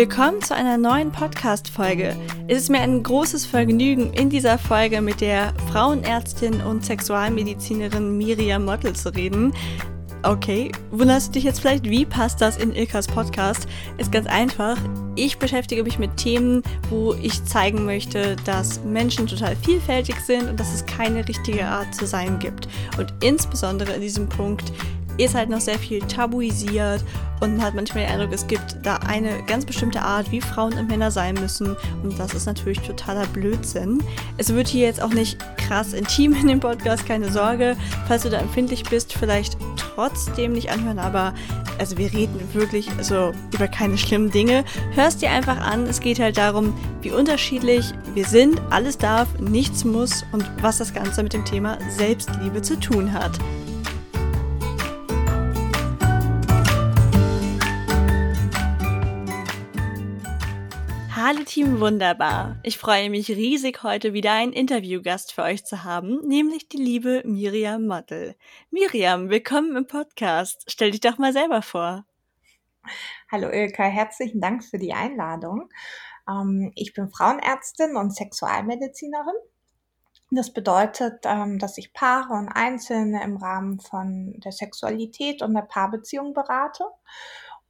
Willkommen zu einer neuen Podcast-Folge. Es ist mir ein großes Vergnügen, in dieser Folge mit der Frauenärztin und Sexualmedizinerin Miriam Mottel zu reden. Okay, wunderst du dich jetzt vielleicht, wie passt das in Ilkas Podcast? Ist ganz einfach. Ich beschäftige mich mit Themen, wo ich zeigen möchte, dass Menschen total vielfältig sind und dass es keine richtige Art zu sein gibt. Und insbesondere in diesem Punkt ist halt noch sehr viel tabuisiert und man hat manchmal den Eindruck, es gibt da eine ganz bestimmte Art, wie Frauen und Männer sein müssen und das ist natürlich totaler Blödsinn. Es wird hier jetzt auch nicht krass intim in dem Podcast, keine Sorge. Falls du da empfindlich bist, vielleicht trotzdem nicht anhören, aber also wir reden wirklich so über keine schlimmen Dinge. Hörst dir einfach an, es geht halt darum, wie unterschiedlich wir sind, alles darf, nichts muss und was das Ganze mit dem Thema Selbstliebe zu tun hat. Hallo Team Wunderbar. Ich freue mich riesig, heute wieder einen Interviewgast für euch zu haben, nämlich die liebe Miriam Mottl. Miriam, willkommen im Podcast. Stell dich doch mal selber vor. Hallo Ilka, herzlichen Dank für die Einladung. Ähm, ich bin Frauenärztin und Sexualmedizinerin. Das bedeutet, ähm, dass ich Paare und Einzelne im Rahmen von der Sexualität und der Paarbeziehung berate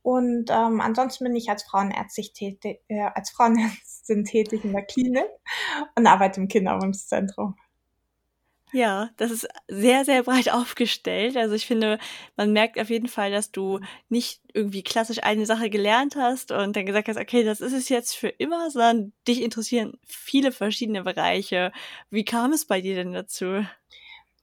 und ähm, ansonsten bin ich als Frauenärztin tätig, äh, als Frauenärztin tätig in der Klinik und arbeite im Kinderwunschzentrum. Ja, das ist sehr, sehr breit aufgestellt. Also ich finde, man merkt auf jeden Fall, dass du nicht irgendwie klassisch eine Sache gelernt hast und dann gesagt hast, okay, das ist es jetzt für immer, sondern dich interessieren viele verschiedene Bereiche. Wie kam es bei dir denn dazu?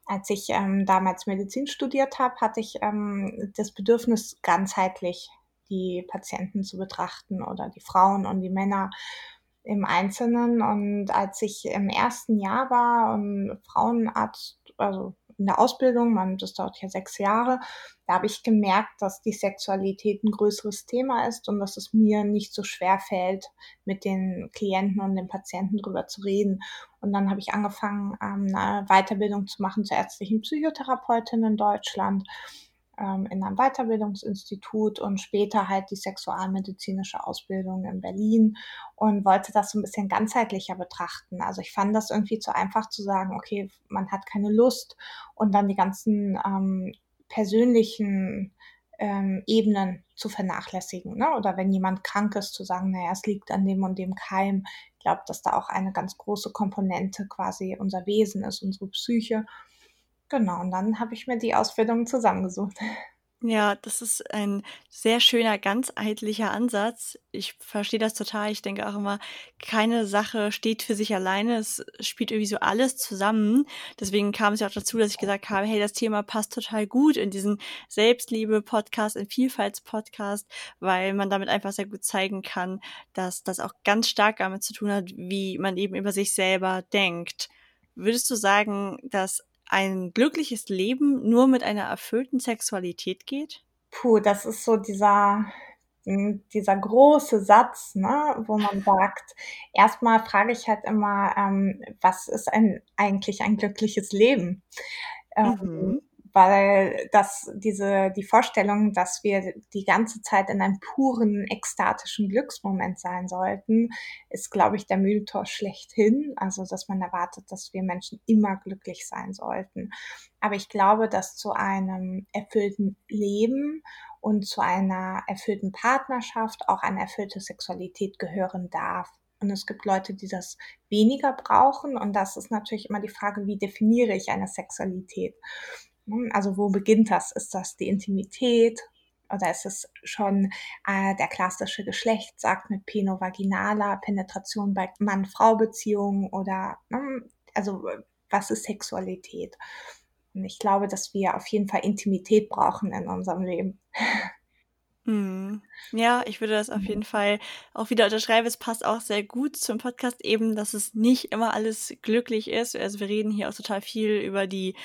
Als ich ähm, damals Medizin studiert habe, hatte ich ähm, das Bedürfnis, ganzheitlich die Patienten zu betrachten oder die Frauen und die Männer im Einzelnen. Und als ich im ersten Jahr war und Frauenarzt, also in der Ausbildung, man, das dauert ja sechs Jahre, da habe ich gemerkt, dass die Sexualität ein größeres Thema ist und dass es mir nicht so schwer fällt, mit den Klienten und den Patienten drüber zu reden. Und dann habe ich angefangen, ähm, eine Weiterbildung zu machen zur ärztlichen Psychotherapeutin in Deutschland ähm, in einem Weiterbildungsinstitut und später halt die sexualmedizinische Ausbildung in Berlin und wollte das so ein bisschen ganzheitlicher betrachten. Also ich fand das irgendwie zu einfach zu sagen, okay, man hat keine Lust und dann die ganzen ähm, persönlichen ähm, Ebenen zu vernachlässigen. Ne? Oder wenn jemand krank ist, zu sagen, naja, es liegt an dem und dem Keim. Ich glaube, dass da auch eine ganz große Komponente quasi unser Wesen ist, unsere Psyche. Genau, und dann habe ich mir die Ausbildung zusammengesucht. Ja, das ist ein sehr schöner, ganzheitlicher Ansatz. Ich verstehe das total. Ich denke auch immer, keine Sache steht für sich alleine. Es spielt irgendwie so alles zusammen. Deswegen kam es ja auch dazu, dass ich gesagt habe, hey, das Thema passt total gut in diesen Selbstliebe-Podcast, in Vielfalts-Podcast, weil man damit einfach sehr gut zeigen kann, dass das auch ganz stark damit zu tun hat, wie man eben über sich selber denkt. Würdest du sagen, dass ein glückliches Leben nur mit einer erfüllten Sexualität geht? Puh, das ist so dieser, hm, dieser große Satz, ne, wo man sagt, erstmal frage ich halt immer, ähm, was ist ein, eigentlich ein glückliches Leben? Ähm, mhm weil das diese die Vorstellung, dass wir die ganze Zeit in einem puren ekstatischen Glücksmoment sein sollten, ist, glaube ich, der Mythos schlechthin. Also, dass man erwartet, dass wir Menschen immer glücklich sein sollten. Aber ich glaube, dass zu einem erfüllten Leben und zu einer erfüllten Partnerschaft auch eine erfüllte Sexualität gehören darf. Und es gibt Leute, die das weniger brauchen. Und das ist natürlich immer die Frage, wie definiere ich eine Sexualität? Ne? Also wo beginnt das? Ist das die Intimität? Oder ist es schon äh, der klassische Geschlechtsakt mit penovaginaler Penetration bei Mann-Frau-Beziehungen? Oder ne? also was ist Sexualität? Und ich glaube, dass wir auf jeden Fall Intimität brauchen in unserem Leben. Mhm. Ja, ich würde das auf jeden Fall auch wieder unterschreiben. Es passt auch sehr gut zum Podcast eben, dass es nicht immer alles glücklich ist. Also wir reden hier auch total viel über die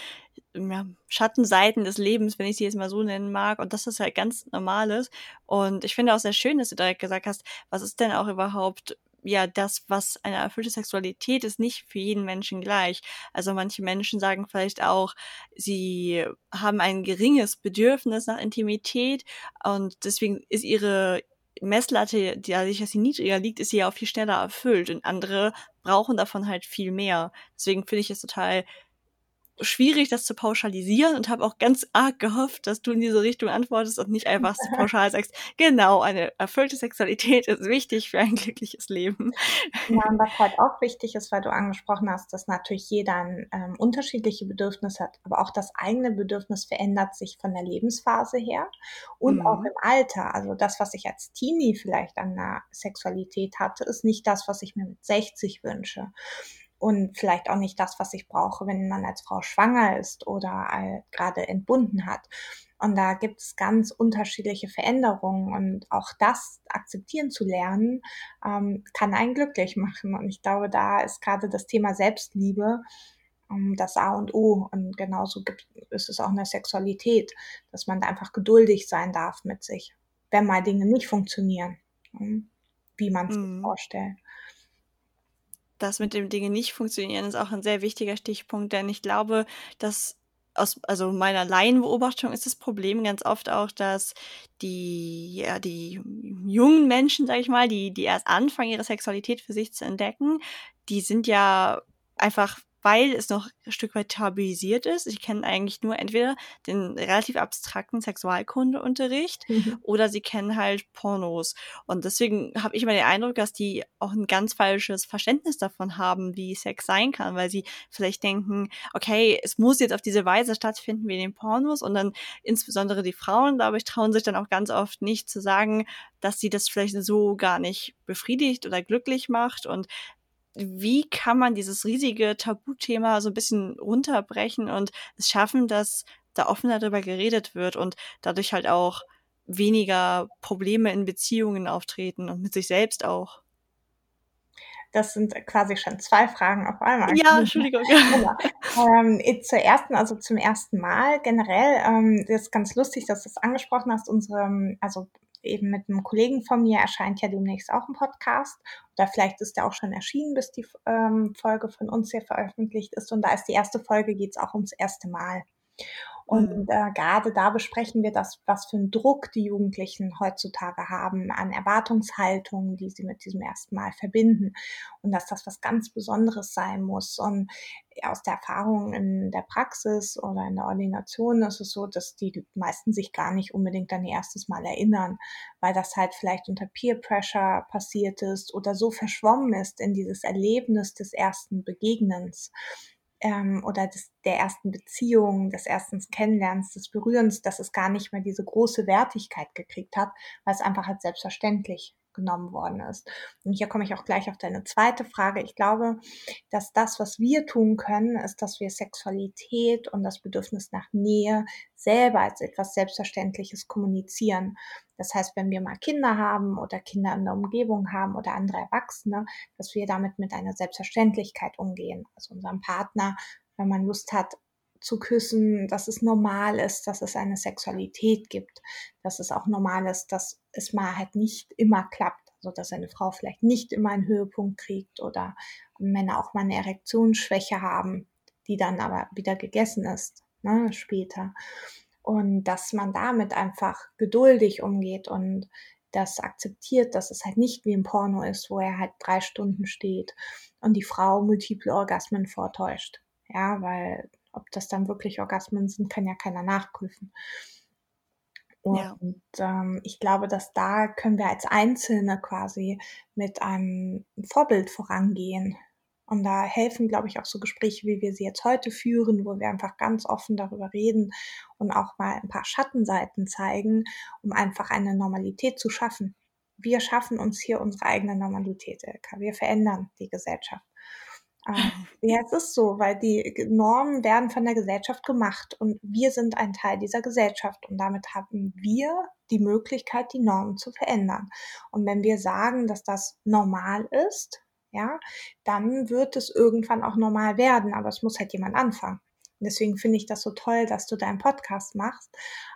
ja, Schattenseiten des Lebens, wenn ich sie jetzt mal so nennen mag. Und das ist halt ganz Normales. Und ich finde auch sehr schön, dass du direkt gesagt hast, was ist denn auch überhaupt ja, das, was eine erfüllte Sexualität ist, nicht für jeden Menschen gleich. Also manche Menschen sagen vielleicht auch, sie haben ein geringes Bedürfnis nach Intimität und deswegen ist ihre Messlatte, die, dadurch, dass sie niedriger liegt, ist sie ja auch viel schneller erfüllt und andere brauchen davon halt viel mehr. Deswegen finde ich es total schwierig, das zu pauschalisieren und habe auch ganz arg gehofft, dass du in diese Richtung antwortest und nicht einfach so pauschal sagst, genau, eine erfüllte Sexualität ist wichtig für ein glückliches Leben. Ja, und was halt auch wichtig ist, weil du angesprochen hast, dass natürlich jeder ein ähm, unterschiedliche Bedürfnis hat, aber auch das eigene Bedürfnis verändert sich von der Lebensphase her und mhm. auch im Alter. Also das, was ich als Teenie vielleicht an der Sexualität hatte, ist nicht das, was ich mir mit 60 wünsche und vielleicht auch nicht das, was ich brauche, wenn man als Frau schwanger ist oder gerade entbunden hat. Und da gibt es ganz unterschiedliche Veränderungen und auch das akzeptieren zu lernen, ähm, kann einen glücklich machen. Und ich glaube, da ist gerade das Thema Selbstliebe ähm, das A und O. Und genauso gibt, ist es auch in der Sexualität, dass man da einfach geduldig sein darf mit sich, wenn mal Dinge nicht funktionieren, hm, wie man es mhm. sich vorstellt das mit dem Dinge nicht funktionieren, ist auch ein sehr wichtiger Stichpunkt, denn ich glaube, dass aus also meiner Laienbeobachtung ist das Problem ganz oft auch, dass die ja die jungen Menschen, sage ich mal, die die erst anfangen ihre Sexualität für sich zu entdecken, die sind ja einfach weil es noch ein Stück weit tabuisiert ist. Ich kenne eigentlich nur entweder den relativ abstrakten Sexualkundeunterricht mhm. oder sie kennen halt Pornos. Und deswegen habe ich immer den Eindruck, dass die auch ein ganz falsches Verständnis davon haben, wie Sex sein kann, weil sie vielleicht denken, okay, es muss jetzt auf diese Weise stattfinden wie in den Pornos und dann insbesondere die Frauen, glaube ich, trauen sich dann auch ganz oft nicht zu sagen, dass sie das vielleicht so gar nicht befriedigt oder glücklich macht und wie kann man dieses riesige Tabuthema so ein bisschen runterbrechen und es schaffen, dass da offener darüber geredet wird und dadurch halt auch weniger Probleme in Beziehungen auftreten und mit sich selbst auch. Das sind quasi schon zwei Fragen auf einmal. Ja, Entschuldigung. Genau. ähm, zur ersten, also zum ersten Mal generell, ähm, das ist ganz lustig, dass du es angesprochen hast. Unsere, also eben mit einem Kollegen von mir erscheint ja demnächst auch ein Podcast. Oder vielleicht ist der auch schon erschienen, bis die ähm, Folge von uns hier veröffentlicht ist. Und da ist die erste Folge, geht es auch ums erste Mal. Und mhm. äh, gerade da besprechen wir das, was für einen Druck die Jugendlichen heutzutage haben an Erwartungshaltungen, die sie mit diesem ersten Mal verbinden. Und dass das was ganz Besonderes sein muss. Und aus der Erfahrung in der Praxis oder in der Ordination ist es so, dass die meisten sich gar nicht unbedingt an ihr erstes Mal erinnern, weil das halt vielleicht unter Peer Pressure passiert ist oder so verschwommen ist in dieses Erlebnis des ersten Begegnens ähm, oder des, der ersten Beziehung, des ersten Kennenlernens, des Berührens, dass es gar nicht mehr diese große Wertigkeit gekriegt hat, weil es einfach als selbstverständlich genommen worden ist. Und hier komme ich auch gleich auf deine zweite Frage. Ich glaube, dass das, was wir tun können, ist, dass wir Sexualität und das Bedürfnis nach Nähe selber als etwas Selbstverständliches kommunizieren. Das heißt, wenn wir mal Kinder haben oder Kinder in der Umgebung haben oder andere Erwachsene, dass wir damit mit einer Selbstverständlichkeit umgehen. Also unserem Partner, wenn man Lust hat, zu küssen, dass es normal ist, dass es eine Sexualität gibt, dass es auch normal ist, dass es mal halt nicht immer klappt. Also dass eine Frau vielleicht nicht immer einen Höhepunkt kriegt oder Männer auch mal eine Erektionsschwäche haben, die dann aber wieder gegessen ist, ne, später. Und dass man damit einfach geduldig umgeht und das akzeptiert, dass es halt nicht wie im Porno ist, wo er halt drei Stunden steht und die Frau multiple Orgasmen vortäuscht. Ja, weil ob das dann wirklich Orgasmen sind, kann ja keiner nachprüfen. Und ja. ähm, ich glaube, dass da können wir als Einzelne quasi mit einem Vorbild vorangehen. Und da helfen, glaube ich, auch so Gespräche, wie wir sie jetzt heute führen, wo wir einfach ganz offen darüber reden und auch mal ein paar Schattenseiten zeigen, um einfach eine Normalität zu schaffen. Wir schaffen uns hier unsere eigene Normalität, Elka. Wir verändern die Gesellschaft. Ah, ja, es ist so, weil die Normen werden von der Gesellschaft gemacht und wir sind ein Teil dieser Gesellschaft und damit haben wir die Möglichkeit, die Normen zu verändern. Und wenn wir sagen, dass das normal ist, ja, dann wird es irgendwann auch normal werden, aber es muss halt jemand anfangen. Deswegen finde ich das so toll, dass du deinen Podcast machst,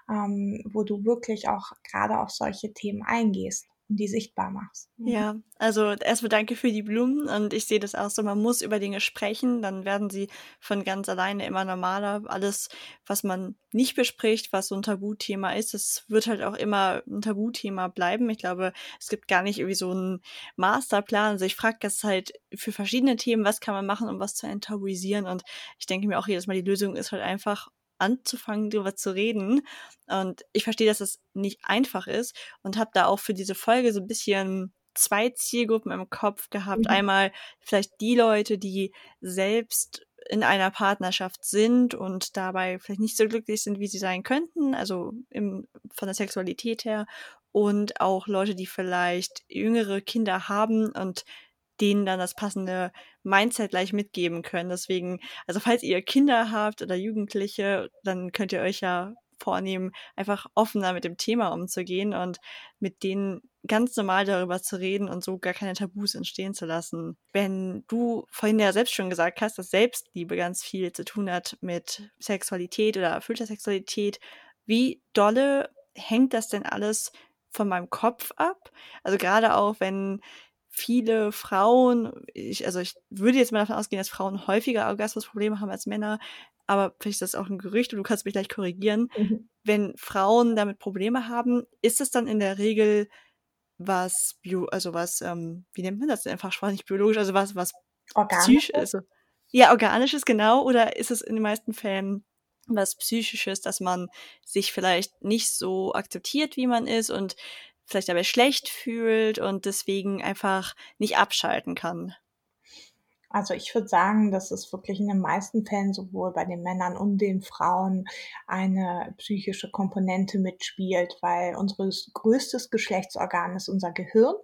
ähm, wo du wirklich auch gerade auf solche Themen eingehst. Die sichtbar machst. Mhm. Ja, also erstmal danke für die Blumen und ich sehe das auch so, man muss über Dinge sprechen, dann werden sie von ganz alleine immer normaler. Alles, was man nicht bespricht, was so ein Tabuthema ist, das wird halt auch immer ein Tabuthema bleiben. Ich glaube, es gibt gar nicht irgendwie so einen Masterplan. Also ich frage das halt für verschiedene Themen, was kann man machen, um was zu enttabuisieren und ich denke mir auch jedes Mal, die Lösung ist halt einfach anzufangen, darüber zu reden. Und ich verstehe, dass es das nicht einfach ist und habe da auch für diese Folge so ein bisschen zwei Zielgruppen im Kopf gehabt. Mhm. Einmal vielleicht die Leute, die selbst in einer Partnerschaft sind und dabei vielleicht nicht so glücklich sind, wie sie sein könnten, also im, von der Sexualität her. Und auch Leute, die vielleicht jüngere Kinder haben und denen dann das passende Mindset gleich mitgeben können. Deswegen, also falls ihr Kinder habt oder Jugendliche, dann könnt ihr euch ja vornehmen, einfach offener mit dem Thema umzugehen und mit denen ganz normal darüber zu reden und so gar keine Tabus entstehen zu lassen. Wenn du vorhin ja selbst schon gesagt hast, dass Selbstliebe ganz viel zu tun hat mit Sexualität oder erfüllter Sexualität, wie dolle hängt das denn alles von meinem Kopf ab? Also gerade auch, wenn viele Frauen, ich, also ich würde jetzt mal davon ausgehen, dass Frauen häufiger Orgasmusprobleme haben als Männer, aber vielleicht ist das auch ein Gerücht und du kannst mich gleich korrigieren. Mhm. Wenn Frauen damit Probleme haben, ist es dann in der Regel was bio, also was, ähm, wie nennt man das denn einfach nicht biologisch, also was, was psychisch ist. Also, ja, organisches, genau, oder ist es in den meisten Fällen was Psychisches, dass man sich vielleicht nicht so akzeptiert, wie man ist und vielleicht dabei schlecht fühlt und deswegen einfach nicht abschalten kann? Also ich würde sagen, dass es wirklich in den meisten Fällen sowohl bei den Männern und den Frauen eine psychische Komponente mitspielt, weil unser größtes Geschlechtsorgan ist unser Gehirn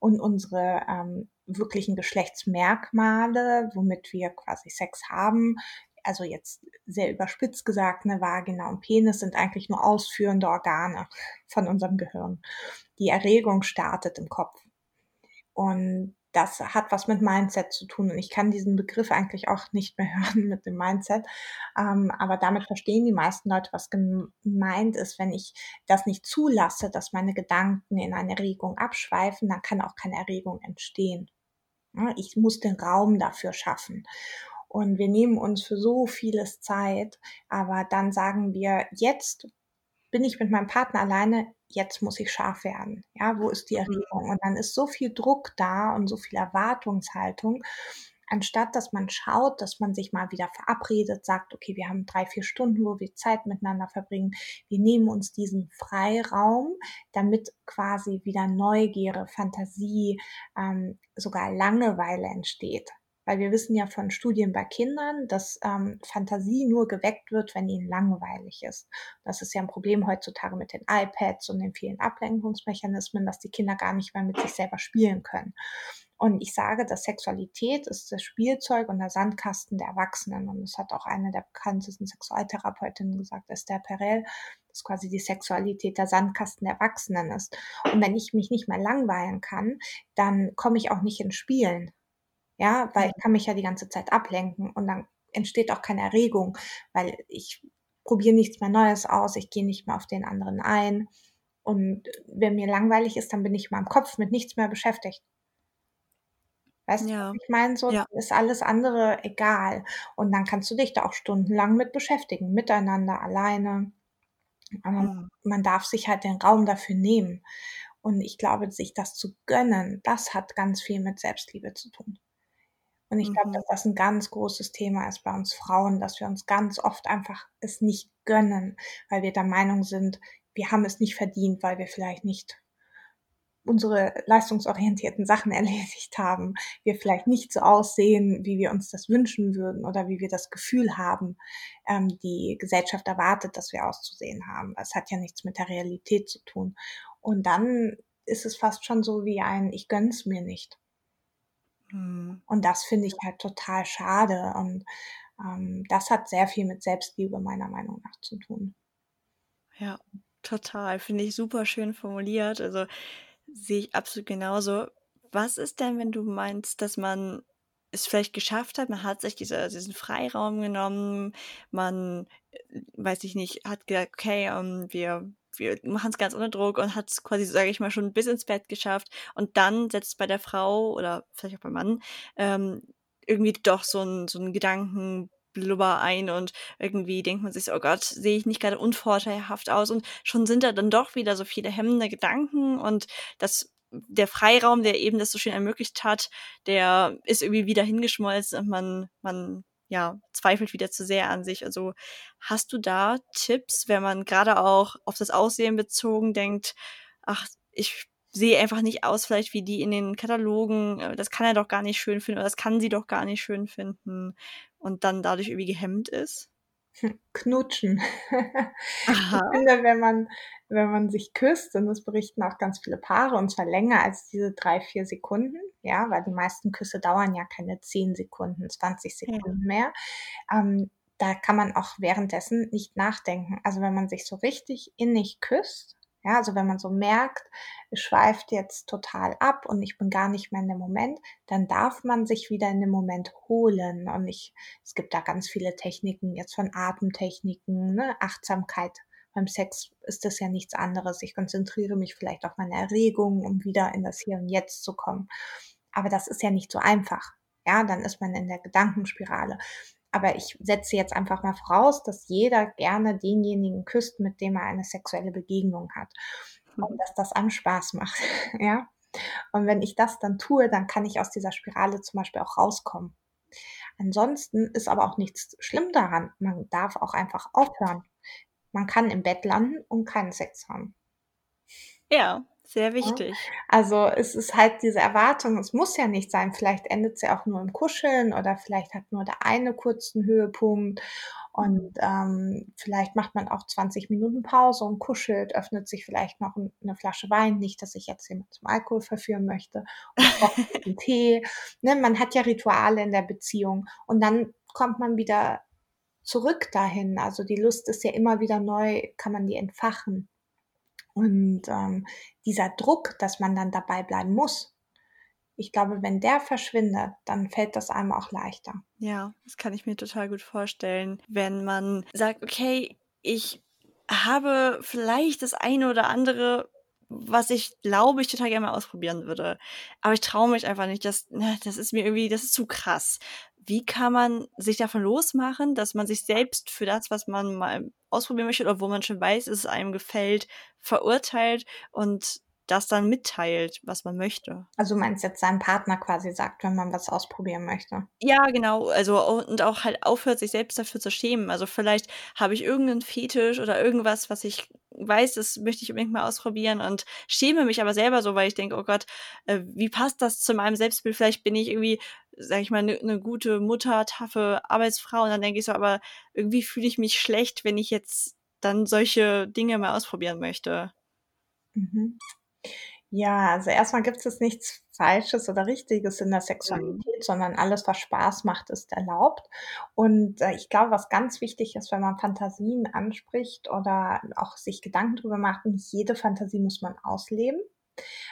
und unsere ähm, wirklichen Geschlechtsmerkmale, womit wir quasi Sex haben, also jetzt sehr überspitzt gesagt, eine Vagina und Penis sind eigentlich nur ausführende Organe von unserem Gehirn. Die Erregung startet im Kopf. Und das hat was mit Mindset zu tun. Und ich kann diesen Begriff eigentlich auch nicht mehr hören mit dem Mindset. Ähm, aber damit verstehen die meisten Leute, was gemeint ist. Wenn ich das nicht zulasse, dass meine Gedanken in eine Erregung abschweifen, dann kann auch keine Erregung entstehen. Ich muss den Raum dafür schaffen. Und wir nehmen uns für so vieles Zeit, aber dann sagen wir, jetzt bin ich mit meinem Partner alleine, jetzt muss ich scharf werden. Ja, wo ist die mhm. Erregung? Und dann ist so viel Druck da und so viel Erwartungshaltung, anstatt dass man schaut, dass man sich mal wieder verabredet, sagt, okay, wir haben drei, vier Stunden, wo wir Zeit miteinander verbringen. Wir nehmen uns diesen Freiraum, damit quasi wieder Neugierde, Fantasie, ähm, sogar Langeweile entsteht. Weil wir wissen ja von Studien bei Kindern, dass ähm, Fantasie nur geweckt wird, wenn ihnen langweilig ist. Das ist ja ein Problem heutzutage mit den iPads und den vielen Ablenkungsmechanismen, dass die Kinder gar nicht mehr mit sich selber spielen können. Und ich sage, dass Sexualität ist das Spielzeug und der Sandkasten der Erwachsenen. Und das hat auch eine der bekanntesten Sexualtherapeutinnen gesagt, Esther Perel, dass quasi die Sexualität der Sandkasten der Erwachsenen ist. Und wenn ich mich nicht mehr langweilen kann, dann komme ich auch nicht ins Spielen. Ja, weil ich kann mich ja die ganze Zeit ablenken und dann entsteht auch keine Erregung, weil ich probiere nichts mehr Neues aus, ich gehe nicht mehr auf den anderen ein. Und wenn mir langweilig ist, dann bin ich in meinem Kopf mit nichts mehr beschäftigt. Weißt ja. du, ich meine, so ja. ist alles andere egal. Und dann kannst du dich da auch stundenlang mit beschäftigen, miteinander, alleine. Aber ja. man darf sich halt den Raum dafür nehmen. Und ich glaube, sich das zu gönnen, das hat ganz viel mit Selbstliebe zu tun. Und ich glaube, mhm. dass das ein ganz großes Thema ist bei uns Frauen, dass wir uns ganz oft einfach es nicht gönnen, weil wir der Meinung sind, wir haben es nicht verdient, weil wir vielleicht nicht unsere leistungsorientierten Sachen erledigt haben, wir vielleicht nicht so aussehen, wie wir uns das wünschen würden oder wie wir das Gefühl haben, ähm, die Gesellschaft erwartet, dass wir auszusehen haben. Es hat ja nichts mit der Realität zu tun. Und dann ist es fast schon so wie ein Ich gönn's mir nicht. Mhm. Und das finde ich halt total schade. Und ähm, das hat sehr viel mit Selbstliebe meiner Meinung nach zu tun. Ja, total. Finde ich super schön formuliert. Also sehe ich absolut genauso. Was ist denn, wenn du meinst, dass man es vielleicht geschafft hat, man hat sich diese, diesen Freiraum genommen, man, äh, weiß ich nicht, hat gesagt, okay, um, ähm, wir wir machen es ganz ohne Druck und hat es quasi, sage ich mal, schon bis ins Bett geschafft. Und dann setzt bei der Frau oder vielleicht auch beim Mann ähm, irgendwie doch so ein, so ein Gedankenblubber ein und irgendwie denkt man sich so, oh Gott, sehe ich nicht gerade unvorteilhaft aus und schon sind da dann doch wieder so viele hemmende Gedanken und das der Freiraum, der eben das so schön ermöglicht hat, der ist irgendwie wieder hingeschmolzen und man, man ja, zweifelt wieder zu sehr an sich. Also hast du da Tipps, wenn man gerade auch auf das Aussehen bezogen denkt, ach, ich sehe einfach nicht aus, vielleicht wie die in den Katalogen, äh, das kann er doch gar nicht schön finden oder das kann sie doch gar nicht schön finden und dann dadurch irgendwie gehemmt ist? Knutschen. Aha. Ich finde, wenn man, wenn man sich küsst, und das berichten auch ganz viele Paare, und zwar länger als diese drei, vier Sekunden, ja, weil die meisten Küsse dauern ja keine zehn Sekunden, 20 Sekunden ja. mehr. Ähm, da kann man auch währenddessen nicht nachdenken. Also wenn man sich so richtig innig küsst, ja, also wenn man so merkt, es schweift jetzt total ab und ich bin gar nicht mehr in dem Moment, dann darf man sich wieder in den Moment holen. Und ich, es gibt da ganz viele Techniken, jetzt von Atemtechniken, ne, Achtsamkeit. Beim Sex ist das ja nichts anderes. Ich konzentriere mich vielleicht auf meine Erregung, um wieder in das Hier und Jetzt zu kommen. Aber das ist ja nicht so einfach. Ja, dann ist man in der Gedankenspirale. Aber ich setze jetzt einfach mal voraus, dass jeder gerne denjenigen küsst, mit dem er eine sexuelle Begegnung hat. Und mhm. dass das einem Spaß macht. ja. Und wenn ich das dann tue, dann kann ich aus dieser Spirale zum Beispiel auch rauskommen. Ansonsten ist aber auch nichts schlimm daran. Man darf auch einfach aufhören. Man kann im Bett landen und keinen Sex haben. Ja, sehr wichtig. Also es ist halt diese Erwartung, es muss ja nicht sein, vielleicht endet sie auch nur im Kuscheln oder vielleicht hat nur der eine kurzen Höhepunkt und ähm, vielleicht macht man auch 20 Minuten Pause und kuschelt, öffnet sich vielleicht noch eine Flasche Wein, nicht, dass ich jetzt jemand zum Alkohol verführen möchte, und einen Tee. Ne? Man hat ja Rituale in der Beziehung und dann kommt man wieder zurück dahin. Also die Lust ist ja immer wieder neu, kann man die entfachen. Und ähm, dieser Druck, dass man dann dabei bleiben muss, ich glaube, wenn der verschwindet, dann fällt das einem auch leichter. Ja, das kann ich mir total gut vorstellen. Wenn man sagt, okay, ich habe vielleicht das eine oder andere, was ich glaube, ich total gerne mal ausprobieren würde. Aber ich traue mich einfach nicht. Das, ne, das ist mir irgendwie, das ist zu krass wie kann man sich davon losmachen, dass man sich selbst für das, was man mal ausprobieren möchte oder wo man schon weiß, es einem gefällt, verurteilt und das dann mitteilt, was man möchte. Also meinst jetzt seinem Partner quasi sagt, wenn man was ausprobieren möchte. Ja, genau. Also und auch halt aufhört, sich selbst dafür zu schämen. Also vielleicht habe ich irgendeinen Fetisch oder irgendwas, was ich weiß, das möchte ich unbedingt mal ausprobieren und schäme mich aber selber so, weil ich denke, oh Gott, äh, wie passt das zu meinem Selbstbild? Vielleicht bin ich irgendwie, sag ich mal, eine ne gute Mutter, taffe Arbeitsfrau und dann denke ich so, aber irgendwie fühle ich mich schlecht, wenn ich jetzt dann solche Dinge mal ausprobieren möchte. Mhm. Ja, also erstmal gibt es nichts Falsches oder Richtiges in der. Sexualität, mhm. sondern alles, was Spaß macht, ist erlaubt. Und äh, ich glaube, was ganz wichtig ist, wenn man Fantasien anspricht oder auch sich Gedanken drüber macht, nicht jede Fantasie muss man ausleben.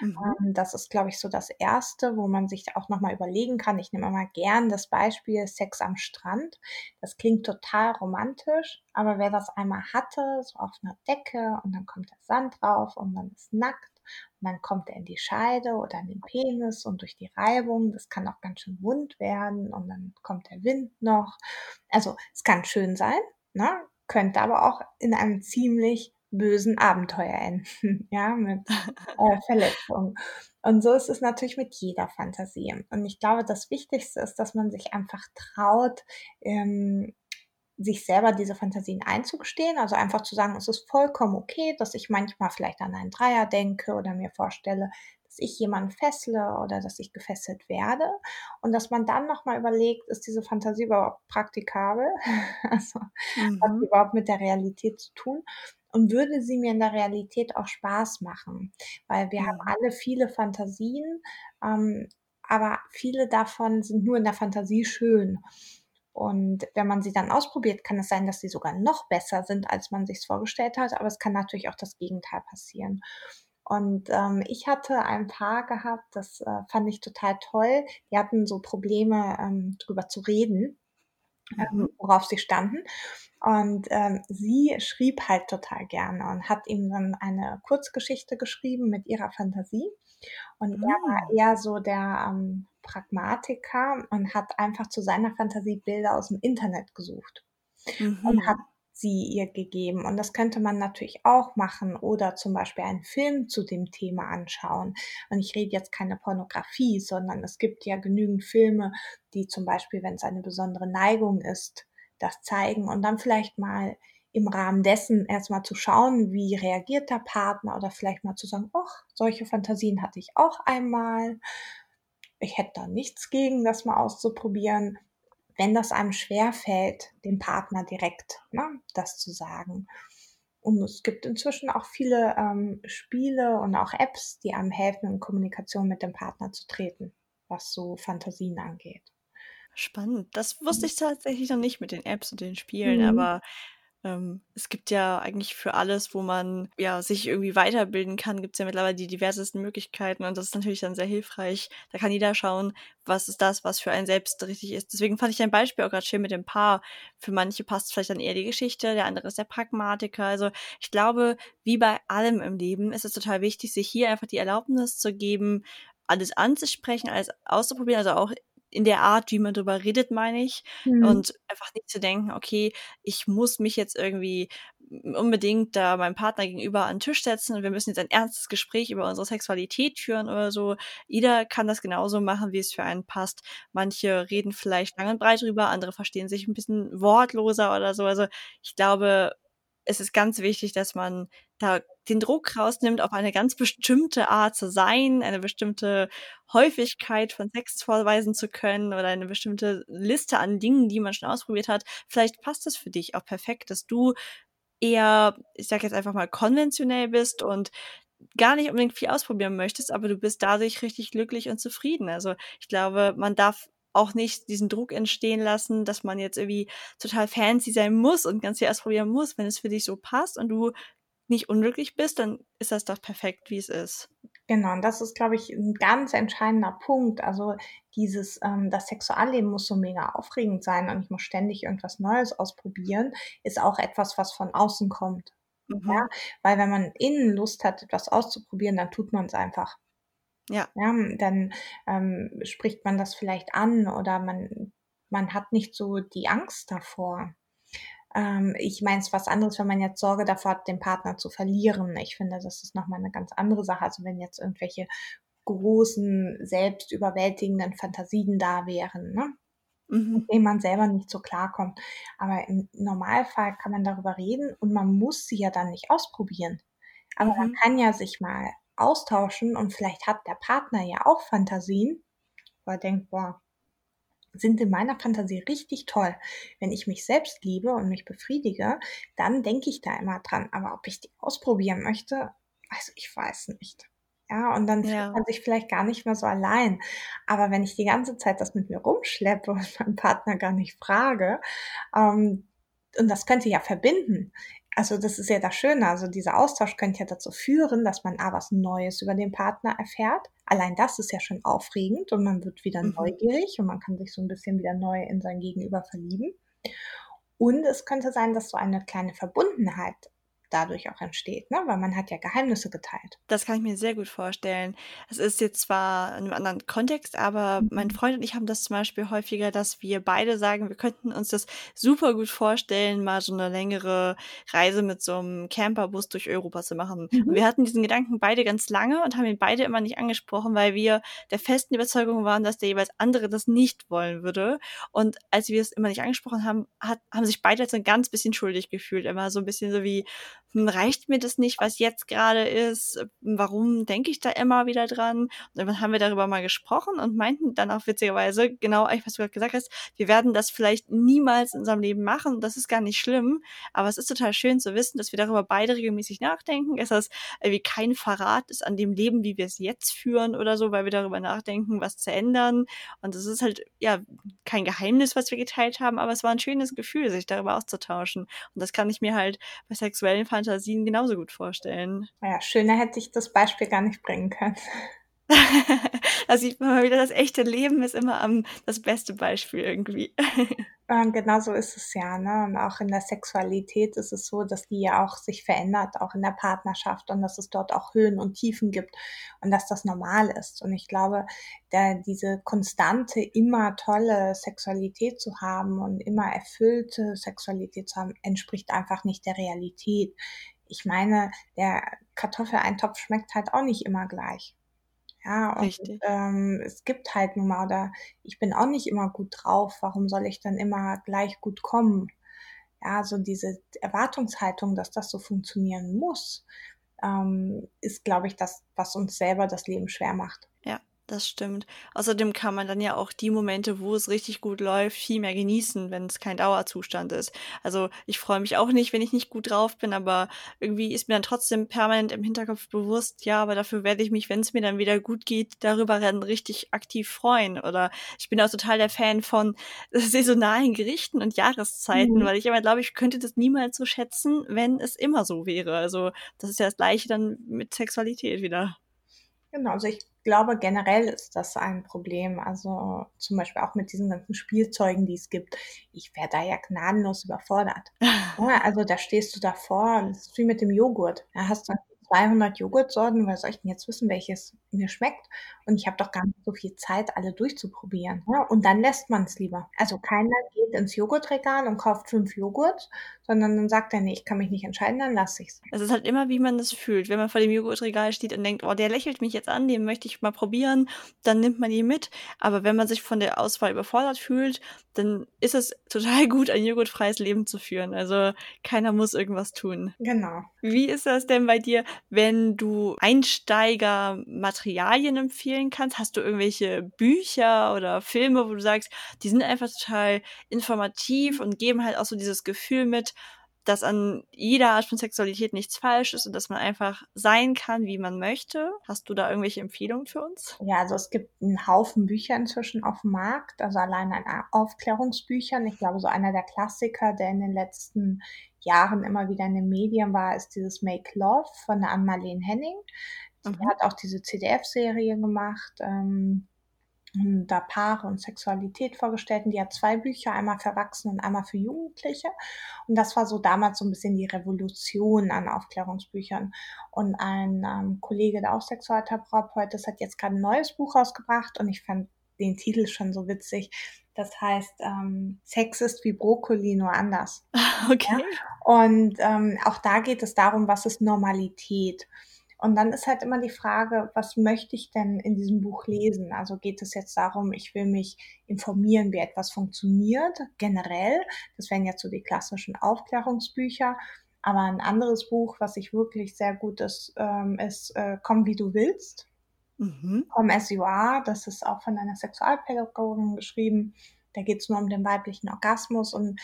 Mhm. Ähm, das ist, glaube ich, so das Erste, wo man sich auch nochmal überlegen kann. Ich nehme mal gern das Beispiel Sex am Strand. Das klingt total romantisch, aber wer das einmal hatte, so auf einer Decke und dann kommt der Sand drauf und man ist nackt und dann kommt er in die Scheide oder in den Penis und durch die Reibung, das kann auch ganz schön wund werden und dann kommt der Wind noch. Also es kann schön sein, ne? könnte aber auch in einem ziemlich bösen Abenteuer enden, ja, mit äh, Verletzungen. Und so ist es natürlich mit jeder Fantasie. Und ich glaube, das Wichtigste ist, dass man sich einfach traut, ähm, sich selber diese Fantasien einzugestehen, also einfach zu sagen, es ist vollkommen okay, dass ich manchmal vielleicht an einen Dreier denke oder mir vorstelle, dass ich jemanden fessle oder dass ich gefesselt werde und dass man dann nochmal überlegt, ist diese Fantasie überhaupt praktikabel, also mhm. hat sie überhaupt mit der Realität zu tun und würde sie mir in der Realität auch Spaß machen, weil wir mhm. haben alle viele Fantasien, ähm, aber viele davon sind nur in der Fantasie schön. Und wenn man sie dann ausprobiert, kann es sein, dass sie sogar noch besser sind, als man sich vorgestellt hat. Aber es kann natürlich auch das Gegenteil passieren. Und ähm, ich hatte ein Paar gehabt, das äh, fand ich total toll. Die hatten so Probleme, ähm, drüber zu reden. Ähm, mhm. worauf sie standen. Und ähm, sie schrieb halt total gerne und hat ihm dann eine Kurzgeschichte geschrieben mit ihrer Fantasie. Und er war mm. eher so der ähm, Pragmatiker und hat einfach zu seiner Fantasie Bilder aus dem Internet gesucht mhm. und hat sie ihr gegeben. Und das könnte man natürlich auch machen oder zum Beispiel einen Film zu dem Thema anschauen. Und ich rede jetzt keine Pornografie, sondern es gibt ja genügend Filme, die zum Beispiel, wenn es eine besondere Neigung ist, das zeigen und dann vielleicht mal im Rahmen dessen erstmal zu schauen, wie reagiert der Partner oder vielleicht mal zu sagen, ach, solche Fantasien hatte ich auch einmal. Ich hätte da nichts gegen, das mal auszuprobieren wenn das einem schwer fällt, dem Partner direkt ne, das zu sagen. Und es gibt inzwischen auch viele ähm, Spiele und auch Apps, die einem helfen, in Kommunikation mit dem Partner zu treten, was so Fantasien angeht. Spannend. Das wusste mhm. ich tatsächlich noch nicht mit den Apps und den Spielen, mhm. aber ähm, es gibt ja eigentlich für alles, wo man ja sich irgendwie weiterbilden kann, gibt es ja mittlerweile die diversesten Möglichkeiten und das ist natürlich dann sehr hilfreich. Da kann jeder schauen, was ist das, was für einen selbst richtig ist. Deswegen fand ich dein Beispiel auch gerade schön mit dem Paar. Für manche passt vielleicht dann eher die Geschichte, der andere ist der Pragmatiker. Also ich glaube, wie bei allem im Leben ist es total wichtig, sich hier einfach die Erlaubnis zu geben, alles anzusprechen, alles auszuprobieren, also auch in der Art, wie man darüber redet, meine ich. Mhm. Und einfach nicht zu denken, okay, ich muss mich jetzt irgendwie unbedingt da meinem Partner gegenüber an den Tisch setzen und wir müssen jetzt ein ernstes Gespräch über unsere Sexualität führen oder so. Jeder kann das genauso machen, wie es für einen passt. Manche reden vielleicht lang und breit drüber, andere verstehen sich ein bisschen wortloser oder so. Also ich glaube, es ist ganz wichtig, dass man da den Druck rausnimmt, auf eine ganz bestimmte Art zu sein, eine bestimmte Häufigkeit von Sex vorweisen zu können oder eine bestimmte Liste an Dingen, die man schon ausprobiert hat. Vielleicht passt es für dich auch perfekt, dass du eher, ich sag jetzt einfach mal, konventionell bist und gar nicht unbedingt viel ausprobieren möchtest, aber du bist dadurch richtig glücklich und zufrieden. Also ich glaube, man darf auch nicht diesen Druck entstehen lassen, dass man jetzt irgendwie total fancy sein muss und ganz viel ausprobieren muss. Wenn es für dich so passt und du nicht unglücklich bist, dann ist das doch perfekt, wie es ist. Genau, und das ist, glaube ich, ein ganz entscheidender Punkt. Also dieses, ähm, das Sexualleben muss so mega aufregend sein und ich muss ständig irgendwas Neues ausprobieren, ist auch etwas, was von außen kommt. Mhm. Ja, weil wenn man innen Lust hat, etwas auszuprobieren, dann tut man es einfach. Ja. ja dann ähm, spricht man das vielleicht an oder man, man hat nicht so die Angst davor. Ähm, ich meine es was anderes, wenn man jetzt Sorge davor hat, den Partner zu verlieren. Ich finde, das ist nochmal eine ganz andere Sache. Also wenn jetzt irgendwelche großen, selbst überwältigenden Fantasien da wären, ne? Mhm. mit denen man selber nicht so klarkommt. Aber im Normalfall kann man darüber reden und man muss sie ja dann nicht ausprobieren. Aber mhm. man kann ja sich mal austauschen und vielleicht hat der Partner ja auch Fantasien, wo er denkt, boah, sind in meiner Fantasie richtig toll. Wenn ich mich selbst liebe und mich befriedige, dann denke ich da immer dran. Aber ob ich die ausprobieren möchte, also ich weiß nicht. Ja, und dann ja. fühlt man sich vielleicht gar nicht mehr so allein. Aber wenn ich die ganze Zeit das mit mir rumschleppe und meinen Partner gar nicht frage, ähm, und das könnte ja verbinden also das ist ja das Schöne. Also dieser Austausch könnte ja dazu führen, dass man A, was Neues über den Partner erfährt. Allein das ist ja schon aufregend und man wird wieder mhm. neugierig und man kann sich so ein bisschen wieder neu in sein Gegenüber verlieben. Und es könnte sein, dass so eine kleine Verbundenheit dadurch auch entsteht, ne? weil man hat ja Geheimnisse geteilt. Das kann ich mir sehr gut vorstellen. Es ist jetzt zwar in einem anderen Kontext, aber mhm. mein Freund und ich haben das zum Beispiel häufiger, dass wir beide sagen, wir könnten uns das super gut vorstellen, mal so eine längere Reise mit so einem Camperbus durch Europa zu machen. Mhm. Und wir hatten diesen Gedanken beide ganz lange und haben ihn beide immer nicht angesprochen, weil wir der festen Überzeugung waren, dass der jeweils andere das nicht wollen würde. Und als wir es immer nicht angesprochen haben, hat, haben sich beide jetzt ein ganz bisschen schuldig gefühlt. Immer so ein bisschen so wie, reicht mir das nicht, was jetzt gerade ist? Warum denke ich da immer wieder dran? Und dann haben wir darüber mal gesprochen und meinten dann auch witzigerweise, genau, was du gerade gesagt hast, wir werden das vielleicht niemals in unserem Leben machen. Das ist gar nicht schlimm. Aber es ist total schön zu wissen, dass wir darüber beide regelmäßig nachdenken. Ist irgendwie kein Verrat ist an dem Leben, wie wir es jetzt führen oder so, weil wir darüber nachdenken, was zu ändern. Und es ist halt, ja, kein Geheimnis, was wir geteilt haben, aber es war ein schönes Gefühl, sich darüber auszutauschen. Und das kann ich mir halt bei sexuellen Fantasien genauso gut vorstellen. Ja, schöner hätte ich das Beispiel gar nicht bringen können. Da sieht man mal wieder, das echte Leben ist immer am, das beste Beispiel irgendwie. Ähm, genau so ist es ja, ne? Und auch in der Sexualität ist es so, dass die ja auch sich verändert, auch in der Partnerschaft und dass es dort auch Höhen und Tiefen gibt und dass das normal ist. Und ich glaube, da diese konstante, immer tolle Sexualität zu haben und immer erfüllte Sexualität zu haben, entspricht einfach nicht der Realität. Ich meine, der Kartoffeleintopf schmeckt halt auch nicht immer gleich. Ja, und Richtig. ähm, es gibt halt nun mal, oder ich bin auch nicht immer gut drauf, warum soll ich dann immer gleich gut kommen? Ja, so diese Erwartungshaltung, dass das so funktionieren muss, ähm, ist, glaube ich, das, was uns selber das Leben schwer macht. Das stimmt. Außerdem kann man dann ja auch die Momente, wo es richtig gut läuft, viel mehr genießen, wenn es kein Dauerzustand ist. Also ich freue mich auch nicht, wenn ich nicht gut drauf bin, aber irgendwie ist mir dann trotzdem permanent im Hinterkopf bewusst, ja, aber dafür werde ich mich, wenn es mir dann wieder gut geht, darüber dann richtig aktiv freuen. Oder ich bin auch total der Fan von saisonalen Gerichten und Jahreszeiten, mhm. weil ich immer glaube, ich könnte das niemals so schätzen, wenn es immer so wäre. Also das ist ja das gleiche dann mit Sexualität wieder. Genau, also ich glaube, generell ist das ein Problem. Also zum Beispiel auch mit diesen ganzen Spielzeugen, die es gibt. Ich wäre da ja gnadenlos überfordert. ja, also da stehst du davor es ist wie mit dem Joghurt. Da hast du 200 Joghurtsorten, weil soll ich denn jetzt wissen, welches mir schmeckt? Und ich habe doch gar nicht so viel Zeit, alle durchzuprobieren. Ja, und dann lässt man es lieber. Also keiner geht ins Joghurtregal und kauft fünf Joghurt, sondern dann sagt er, nee, ich kann mich nicht entscheiden, dann lasse ich es. Es ist halt immer, wie man das fühlt. Wenn man vor dem Joghurtregal steht und denkt, oh, der lächelt mich jetzt an, den möchte ich mal probieren, dann nimmt man ihn mit. Aber wenn man sich von der Auswahl überfordert fühlt, dann ist es total gut, ein joghurtfreies Leben zu führen. Also keiner muss irgendwas tun. Genau. Wie ist das denn bei dir, wenn du Einsteigermaterialien empfehlen kannst? Hast du irgendwelche Bücher oder Filme, wo du sagst, die sind einfach total informativ und geben halt auch so dieses Gefühl mit, dass an jeder Art von Sexualität nichts falsch ist und dass man einfach sein kann, wie man möchte. Hast du da irgendwelche Empfehlungen für uns? Ja, also es gibt einen Haufen Bücher inzwischen auf dem Markt, also allein an Aufklärungsbüchern. Ich glaube, so einer der Klassiker, der in den letzten Jahren immer wieder in den Medien war, ist dieses Make Love von der Ann-Marlene Henning. Die mhm. hat auch diese CDF-Serie gemacht. Ähm, da Paare und Sexualität vorgestellt. Und die hat zwei Bücher, einmal für Erwachsene und einmal für Jugendliche. Und das war so damals so ein bisschen die Revolution an Aufklärungsbüchern. Und ein ähm, Kollege, der auch Sexualtherapeut ist, hat jetzt gerade ein neues Buch rausgebracht und ich fand den Titel schon so witzig. Das heißt, ähm, Sex ist wie Brokkoli, nur anders. Okay. Ja? Und ähm, auch da geht es darum, was ist Normalität? Und dann ist halt immer die Frage, was möchte ich denn in diesem Buch lesen? Also geht es jetzt darum, ich will mich informieren, wie etwas funktioniert, generell. Das wären jetzt so die klassischen Aufklärungsbücher. Aber ein anderes Buch, was ich wirklich sehr gut ist, ähm, ist äh, Komm wie du willst. Mhm. Come as you are. Das ist auch von einer Sexualpädagogin geschrieben. Da geht es nur um den weiblichen Orgasmus und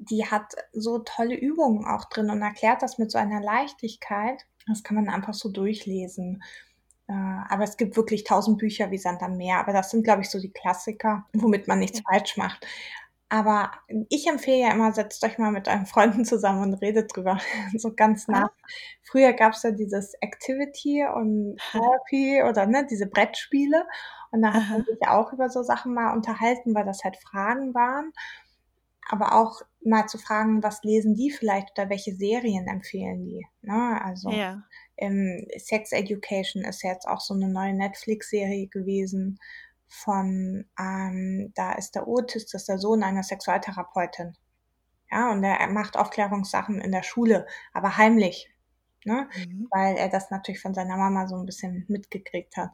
die hat so tolle Übungen auch drin und erklärt das mit so einer Leichtigkeit. Das kann man einfach so durchlesen. Äh, aber es gibt wirklich tausend Bücher wie Sand am Meer. Aber das sind, glaube ich, so die Klassiker, womit man nichts falsch macht. Aber ich empfehle ja immer, setzt euch mal mit euren Freunden zusammen und redet drüber. so ganz nah. Ah. Früher gab es ja dieses Activity und Therapy oder ne, diese Brettspiele. Und da hat man sich ja auch über so Sachen mal unterhalten, weil das halt Fragen waren. Aber auch mal zu fragen, was lesen die vielleicht oder welche Serien empfehlen die. Ne? Also ja. ähm, Sex Education ist jetzt auch so eine neue Netflix-Serie gewesen von, ähm, da ist der Otis, das ist der Sohn einer Sexualtherapeutin. Ja, und er macht Aufklärungssachen in der Schule, aber heimlich. Ne? Mhm. Weil er das natürlich von seiner Mama so ein bisschen mitgekriegt hat.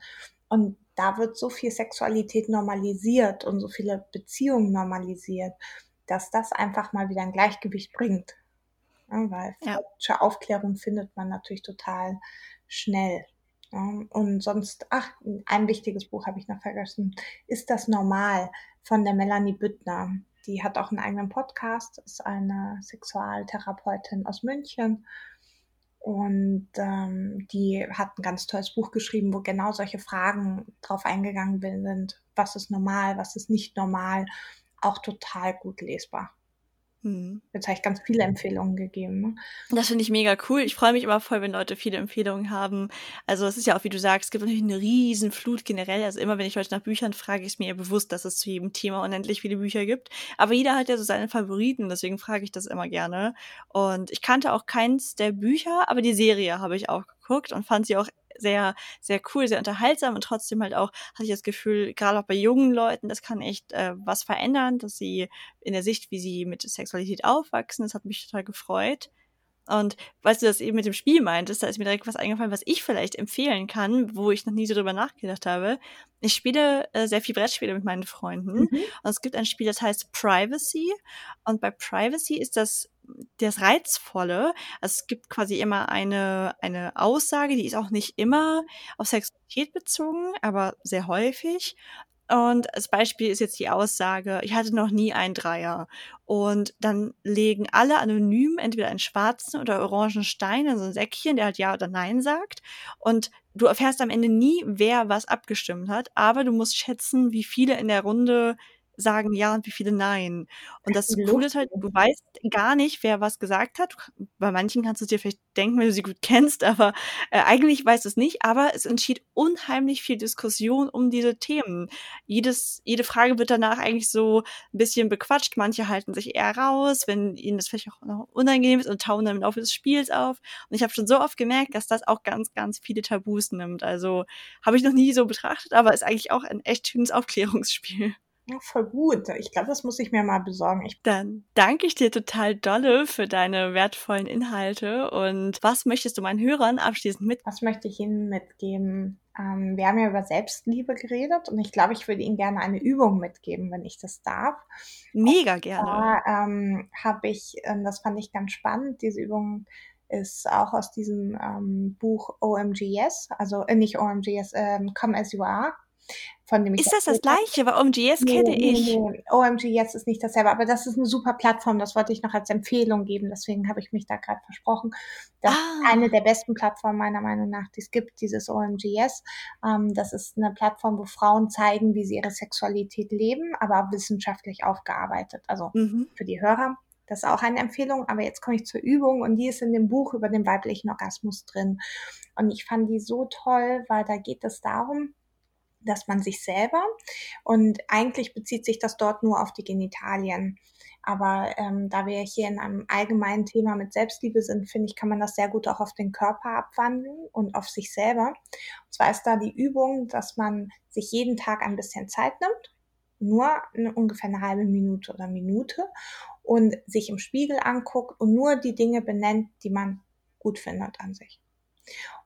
Und da wird so viel Sexualität normalisiert und so viele Beziehungen normalisiert dass das einfach mal wieder ein Gleichgewicht bringt. Ja, weil ja. falsche Aufklärung findet man natürlich total schnell. Ja, und sonst, ach, ein wichtiges Buch habe ich noch vergessen. Ist das normal von der Melanie Büttner? Die hat auch einen eigenen Podcast, ist eine Sexualtherapeutin aus München. Und ähm, die hat ein ganz tolles Buch geschrieben, wo genau solche Fragen drauf eingegangen sind. Was ist normal, was ist nicht normal? Auch total gut lesbar. Mhm. Jetzt habe ich ganz viele Empfehlungen gegeben. Ne? Das finde ich mega cool. Ich freue mich immer voll, wenn Leute viele Empfehlungen haben. Also es ist ja auch, wie du sagst, es gibt natürlich eine riesen Flut generell. Also immer, wenn ich Leute nach Büchern frage, ist mir bewusst, dass es zu jedem Thema unendlich viele Bücher gibt. Aber jeder hat ja so seine Favoriten, deswegen frage ich das immer gerne. Und ich kannte auch keins der Bücher, aber die Serie habe ich auch geguckt und fand sie auch sehr, sehr cool, sehr unterhaltsam und trotzdem halt auch, hatte ich das Gefühl, gerade auch bei jungen Leuten, das kann echt äh, was verändern, dass sie in der Sicht, wie sie mit Sexualität aufwachsen, das hat mich total gefreut. Und weißt du, das eben mit dem Spiel meintest, da ist mir direkt was eingefallen, was ich vielleicht empfehlen kann, wo ich noch nie so drüber nachgedacht habe. Ich spiele äh, sehr viel Brettspiele mit meinen Freunden mhm. und es gibt ein Spiel, das heißt Privacy. Und bei Privacy ist das das Reizvolle. Also es gibt quasi immer eine, eine Aussage, die ist auch nicht immer auf Sexualität bezogen, aber sehr häufig. Und als Beispiel ist jetzt die Aussage, ich hatte noch nie einen Dreier. Und dann legen alle anonym entweder einen schwarzen oder orangen Stein in so ein Säckchen, der halt Ja oder Nein sagt. Und du erfährst am Ende nie, wer was abgestimmt hat, aber du musst schätzen, wie viele in der Runde sagen ja und wie viele nein. Und das Coole ist halt, du weißt gar nicht, wer was gesagt hat. Bei manchen kannst du dir vielleicht denken, wenn du sie gut kennst, aber äh, eigentlich weißt du es nicht. Aber es entschied unheimlich viel Diskussion um diese Themen. Jedes, jede Frage wird danach eigentlich so ein bisschen bequatscht. Manche halten sich eher raus, wenn ihnen das vielleicht auch noch unangenehm ist und tauen dann im Laufe des Spiels auf. Und ich habe schon so oft gemerkt, dass das auch ganz, ganz viele Tabus nimmt. Also habe ich noch nie so betrachtet, aber ist eigentlich auch ein echt schönes Aufklärungsspiel. Ja, voll gut. Ich glaube, das muss ich mir mal besorgen. Ich Dann danke ich dir total dolle für deine wertvollen Inhalte. Und was möchtest du meinen Hörern abschließend mit? Was möchte ich Ihnen mitgeben? Ähm, wir haben ja über Selbstliebe geredet und ich glaube, ich würde Ihnen gerne eine Übung mitgeben, wenn ich das darf. Mega gerne. Da ähm, habe ich, äh, das fand ich ganz spannend, diese Übung ist auch aus diesem ähm, Buch OMGS, also äh, nicht OMGS, ähm, Come As You Are von dem Ist das das gleiche? Weil OMGS nee, kenne nee, ich. Nee. OMGS ist nicht dasselbe, aber das ist eine super Plattform. Das wollte ich noch als Empfehlung geben. Deswegen habe ich mich da gerade versprochen. Das ah. ist eine der besten Plattformen meiner Meinung nach, die es gibt, dieses OMGS. Ähm, das ist eine Plattform, wo Frauen zeigen, wie sie ihre Sexualität leben, aber wissenschaftlich aufgearbeitet. Also mhm. für die Hörer. Das ist auch eine Empfehlung, aber jetzt komme ich zur Übung und die ist in dem Buch über den weiblichen Orgasmus drin. Und ich fand die so toll, weil da geht es darum, dass man sich selber und eigentlich bezieht sich das dort nur auf die Genitalien. Aber ähm, da wir hier in einem allgemeinen Thema mit Selbstliebe sind, finde ich, kann man das sehr gut auch auf den Körper abwandeln und auf sich selber. Und zwar ist da die Übung, dass man sich jeden Tag ein bisschen Zeit nimmt, nur eine, ungefähr eine halbe Minute oder Minute und sich im Spiegel anguckt und nur die Dinge benennt, die man gut findet an sich.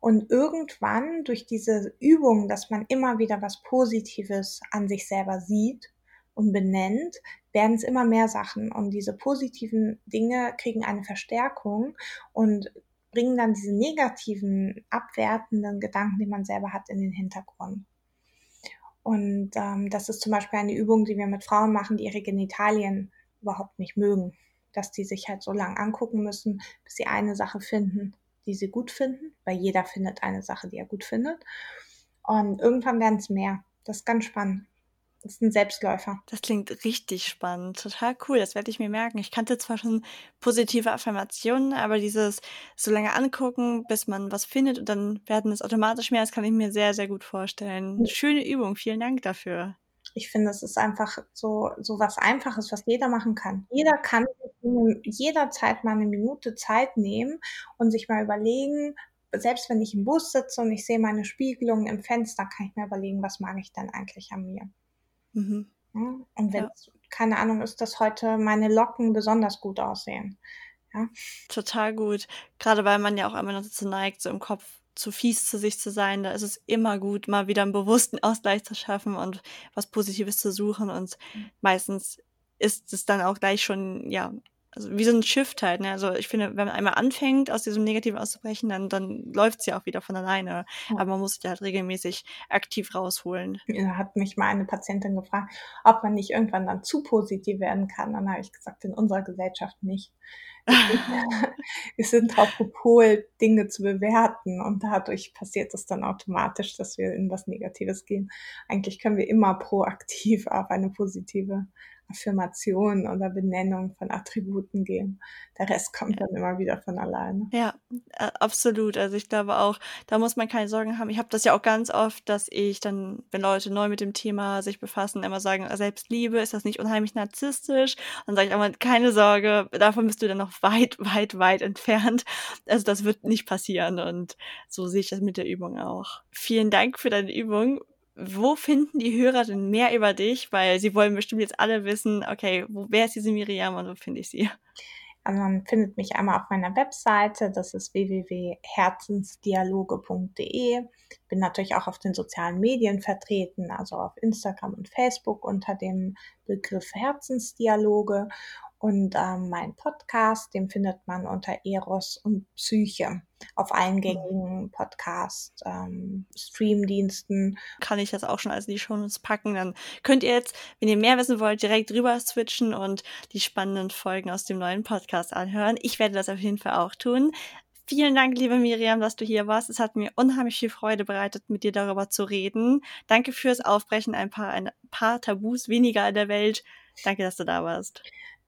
Und irgendwann durch diese Übung, dass man immer wieder was Positives an sich selber sieht und benennt, werden es immer mehr Sachen. Und diese positiven Dinge kriegen eine Verstärkung und bringen dann diese negativen, abwertenden Gedanken, die man selber hat, in den Hintergrund. Und ähm, das ist zum Beispiel eine Übung, die wir mit Frauen machen, die ihre Genitalien überhaupt nicht mögen. Dass die sich halt so lang angucken müssen, bis sie eine Sache finden, die sie gut finden, weil jeder findet eine Sache, die er gut findet. Und irgendwann werden es mehr. Das ist ganz spannend. Das ist ein Selbstläufer. Das klingt richtig spannend. Total cool. Das werde ich mir merken. Ich kannte zwar schon positive Affirmationen, aber dieses so lange angucken, bis man was findet und dann werden es automatisch mehr, das kann ich mir sehr, sehr gut vorstellen. Schöne Übung. Vielen Dank dafür ich finde, es ist einfach so, so was Einfaches, was jeder machen kann. Jeder kann jederzeit mal eine Minute Zeit nehmen und sich mal überlegen, selbst wenn ich im Bus sitze und ich sehe meine Spiegelung im Fenster, kann ich mir überlegen, was mag ich denn eigentlich an mir. Mhm. Ja? Und wenn, ja. keine Ahnung, ist, dass heute meine Locken besonders gut aussehen. Ja? Total gut. Gerade weil man ja auch immer noch dazu neigt, so im Kopf zu fies zu sich zu sein, da ist es immer gut, mal wieder einen bewussten Ausgleich zu schaffen und was Positives zu suchen. Und mhm. meistens ist es dann auch gleich schon, ja, also wie so ein Shift halt. Ne? Also ich finde, wenn man einmal anfängt, aus diesem Negativen auszubrechen, dann, dann läuft es ja auch wieder von alleine. Ja. Aber man muss sich halt regelmäßig aktiv rausholen. Da hat mich mal eine Patientin gefragt, ob man nicht irgendwann dann zu positiv werden kann. Dann habe ich gesagt, in unserer Gesellschaft nicht. wir sind darauf gepolt, Dinge zu bewerten und dadurch passiert es dann automatisch, dass wir in was Negatives gehen. Eigentlich können wir immer proaktiv auf eine positive Affirmation oder Benennung von Attributen gehen. Der Rest kommt dann immer wieder von alleine. Ja, absolut. Also ich glaube auch, da muss man keine Sorgen haben. Ich habe das ja auch ganz oft, dass ich dann, wenn Leute neu mit dem Thema sich befassen, immer sagen, Selbstliebe, ist das nicht unheimlich narzisstisch? Dann sage ich mal, keine Sorge, davon bist du dann noch weit, weit, weit entfernt. Also das wird nicht passieren und so sehe ich das mit der Übung auch. Vielen Dank für deine Übung wo finden die Hörer denn mehr über dich? Weil sie wollen bestimmt jetzt alle wissen, okay, wo, wer ist diese Miriam und wo finde ich sie? Also man findet mich einmal auf meiner Webseite, das ist www.herzensdialoge.de. Bin natürlich auch auf den sozialen Medien vertreten, also auf Instagram und Facebook unter dem Begriff Herzensdialoge und ähm, mein Podcast, den findet man unter Eros und Psyche auf allen mhm. gängigen Podcast ähm, Streamdiensten. Kann ich das auch schon als die Shownotes packen? Dann könnt ihr jetzt, wenn ihr mehr wissen wollt, direkt rüber switchen und die spannenden Folgen aus dem neuen Podcast anhören. Ich werde das auf jeden Fall auch tun. Vielen Dank, liebe Miriam, dass du hier warst. Es hat mir unheimlich viel Freude bereitet, mit dir darüber zu reden. Danke fürs Aufbrechen, ein paar, ein paar Tabus weniger in der Welt. Danke, dass du da warst.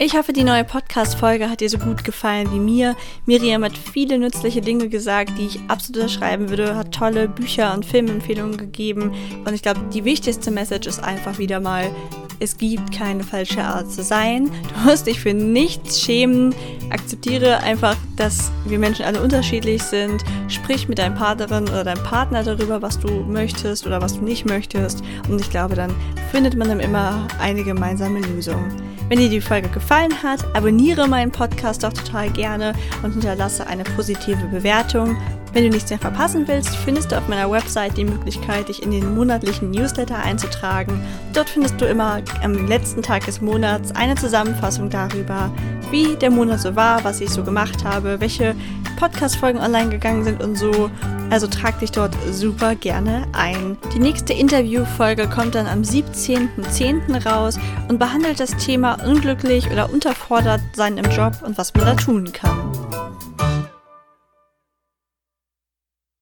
Ich hoffe, die neue Podcast-Folge hat dir so gut gefallen wie mir. Miriam hat viele nützliche Dinge gesagt, die ich absolut unterschreiben würde, hat tolle Bücher und Filmempfehlungen gegeben. Und ich glaube, die wichtigste Message ist einfach wieder mal, es gibt keine falsche Art zu sein. Du musst dich für nichts schämen. Akzeptiere einfach, dass wir Menschen alle unterschiedlich sind. Sprich mit deinem Partnerin oder deinem Partner darüber, was du möchtest oder was du nicht möchtest. Und ich glaube, dann findet man dann immer eine gemeinsame Lösung. Wenn dir die Folge gefallen hat, abonniere meinen Podcast doch total gerne und hinterlasse eine positive Bewertung. Wenn du nichts mehr verpassen willst, findest du auf meiner Website die Möglichkeit, dich in den monatlichen Newsletter einzutragen. Dort findest du immer am letzten Tag des Monats eine Zusammenfassung darüber, wie der Monat so war, was ich so gemacht habe, welche Podcast-Folgen online gegangen sind und so. Also trag dich dort super gerne ein. Die nächste Interviewfolge kommt dann am 17.10. raus und behandelt das Thema unglücklich oder unterfordert sein im Job und was man da tun kann.